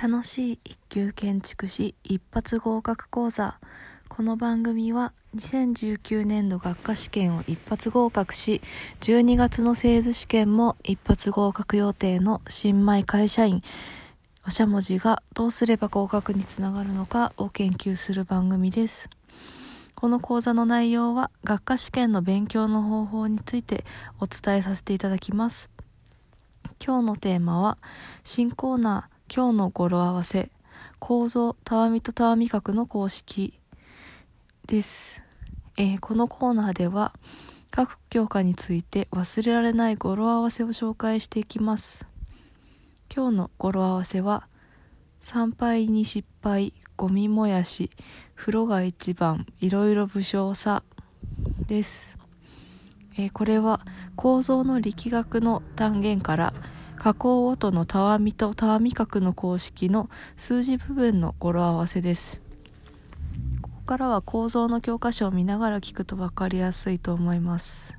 楽しい一級建築士一発合格講座。この番組は2019年度学科試験を一発合格し12月の製図試験も一発合格予定の新米会社員。おしゃもじがどうすれば合格につながるのかを研究する番組です。この講座の内容は学科試験の勉強の方法についてお伝えさせていただきます。今日のテーマは新コーナー今日の語呂合わせ構造たわみとたわみ角の公式です、えー、このコーナーでは各教科について忘れられない語呂合わせを紹介していきます。今日の語呂合わせは参拝に失敗ゴミもやし風呂が一番いろいろ武将さです、えー、これは構造の力学の単元から加工音のたわみとたわみ角の公式の数字部分の語呂合わせです。ここからは構造の教科書を見ながら聞くと分かりやすいと思います。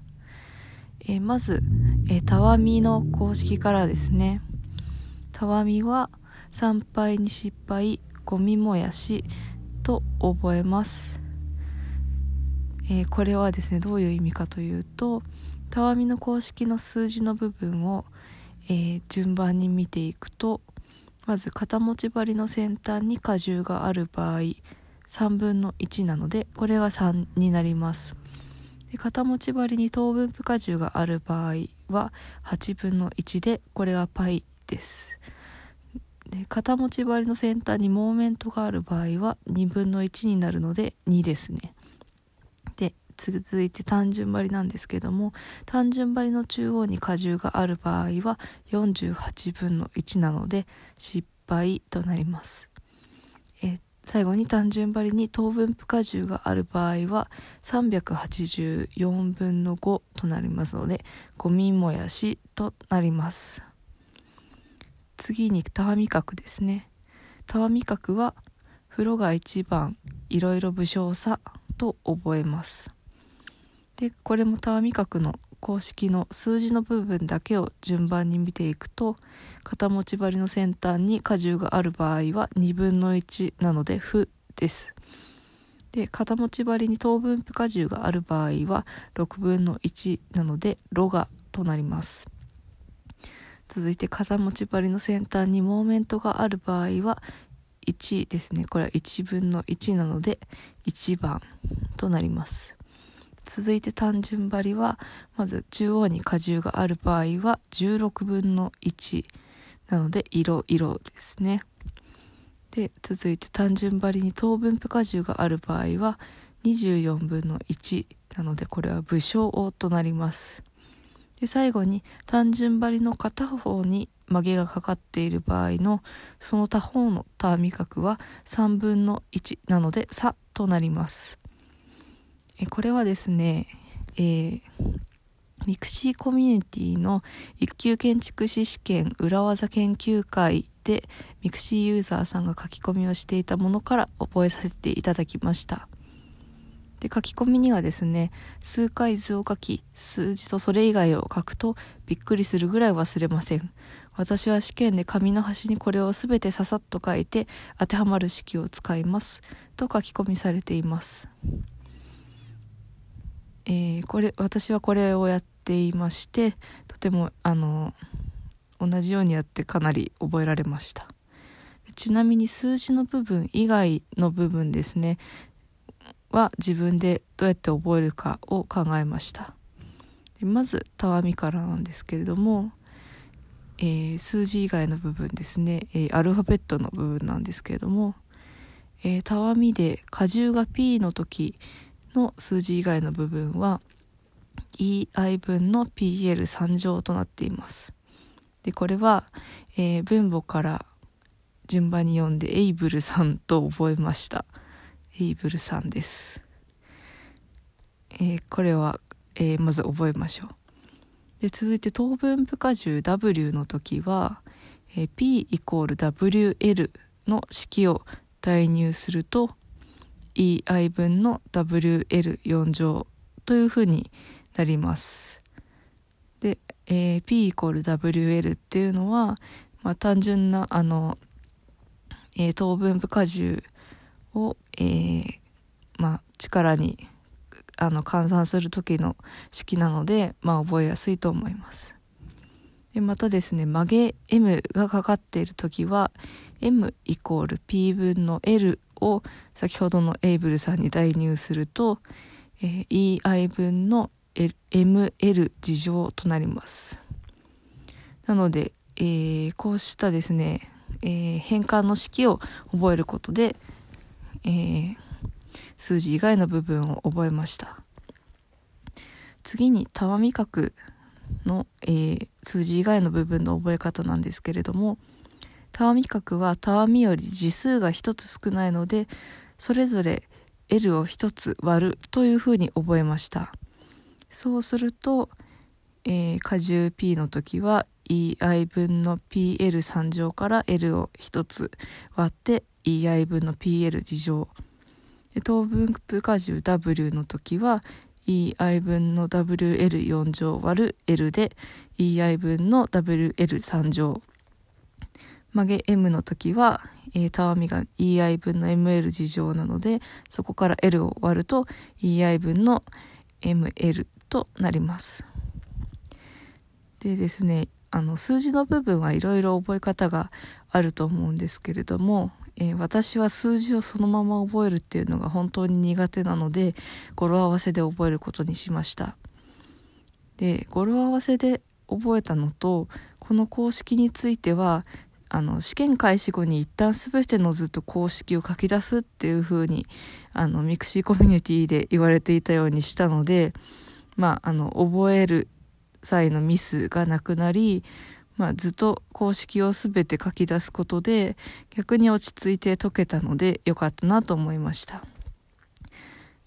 えー、まず、えー、たわみの公式からですね。たわみは参拝に失敗、ゴミもやしと覚えます。えー、これはですね、どういう意味かというと、たわみの公式の数字の部分をえー、順番に見ていくとまず肩持ち針の先端に荷重がある場合3分の1なのでこれが3になります。で肩持ち針に等分布荷重がある場合は8分の1でこれが π です。で肩持ち針の先端にモーメントがある場合は2分の1になるので2ですね。続いて単純張りなんですけども単純張りの中央に荷重がある場合は48分の1なので失敗となります。え最後に単純張りに等分布荷重がある場合は384分の5となりますのでゴミもやしとなります。次にたわみ角ですね。たわみ角は風呂が一番いろいろ武将さと覚えます。でこれもたわみ角の公式の数字の部分だけを順番に見ていくと肩持ち針の先端に荷重がある場合は2分の1なので「負」です。で肩持ち針に等分布荷重がある場合は6分の1なので「ロガ」となります。続いて肩持ち針の先端にモーメントがある場合は1ですね。これは1分の1なので1番となります。続いて単純張りは、まず中央に荷重がある場合は16分の1なので色色ですね。で、続いて単純張りに等分布荷重がある場合は24分の1なのでこれは武将となります。で、最後に単純張りの片方に曲げがかかっている場合のその他方のたわみ角は3分の1なので差となります。えこれはですね、えー、 mixi コミュニティの一級建築士試験裏技研究会で mixi ユーザーさんが書き込みをしていたものから覚えさせていただきました。で、書き込みにはですね、数回図を書き、数字とそれ以外を書くとびっくりするぐらい忘れません。私は試験で紙の端にこれをすべてささっと書いて当てはまる式を使います。と書き込みされています。えー、これ私はこれをやっていましてとてもあの同じようにやってかなり覚えられました。ちなみに数字の部分以外の部分ですねは自分でどうやって覚えるかを考えました。まずたわみからなんですけれども、えー、数字以外の部分ですね、えー、アルファベットの部分なんですけれども、え、たわみで荷重が P の時の数字以外の部分は EI 分の PL3 乗となっています。で、これは、えー、分母から順番に読んでエイブルさんと覚えました。エイブルさんです。えー、これは、えー、まず覚えましょう。で、続いて等分部荷重 W の時は、えー、P イコール WL の式を代入すると、EI 分の WL4 乗というふうになります。で、えー、P イコール WL っていうのは、まあ、単純なあのえー、糖分部荷重を、えー、まあ、力にあの換算する時の式なので、まあ、覚えやすいと思います。でまたですね曲げ M がかかっている時は M イコール P 分の L を先ほどのエイブルさんに代入すると、えー、EI 分の ML 事乗となります。なので、えー、こうしたですね、えー、変換の式を覚えることで、えー、数字以外の部分を覚えました。次に、たわみ角の、えー、数字以外の部分の覚え方なんですけれども、たわみ角はたわみより次数が1つ少ないので、それぞれ L を1つ割るというふうに覚えました。そうすると、えー、荷重 P の時は EI 分の PL3 乗から L を1つ割って EI 分の PL 次乗。等分荷重 W の時は EI 分の WL4 乗割る L で EI 分の WL3 乗曲げ M の時は、えー、たわみが EI 分の ML 次乗なのでそこから L を割ると EI 分の ML となります。でですねあの数字の部分はいろいろ覚え方があると思うんですけれどもえー、私は数字をそのまま覚えるっていうのが本当に苦手なので語呂合わせで覚えることにしました。で語呂合わせで覚えたのとこの公式についてはあの試験開始後に一旦全てのずっと公式を書き出すっていう風にあの mixi コミュニティで言われていたようにしたのでまああの覚える際のミスがなくなりまあ、図と公式を全て書き出すことで逆に落ち着いて解けたので良かったなと思いました。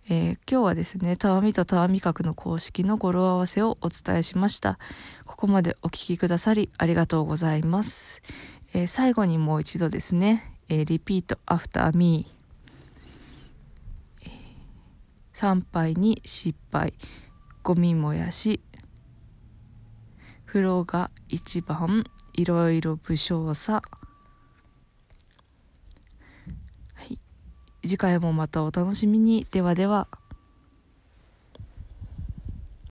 えー、今日はですね、たわみとたわみ角の公式の語呂合わせをお伝えしました。ここまでお聴きくださりありがとうございます。えー、最後にもう一度ですね、えー、repeat after me。参拝に失敗、ゴミ燃やし、風呂が一番。いろいろ武将さ。はい。次回もまたお楽しみに。ではでは。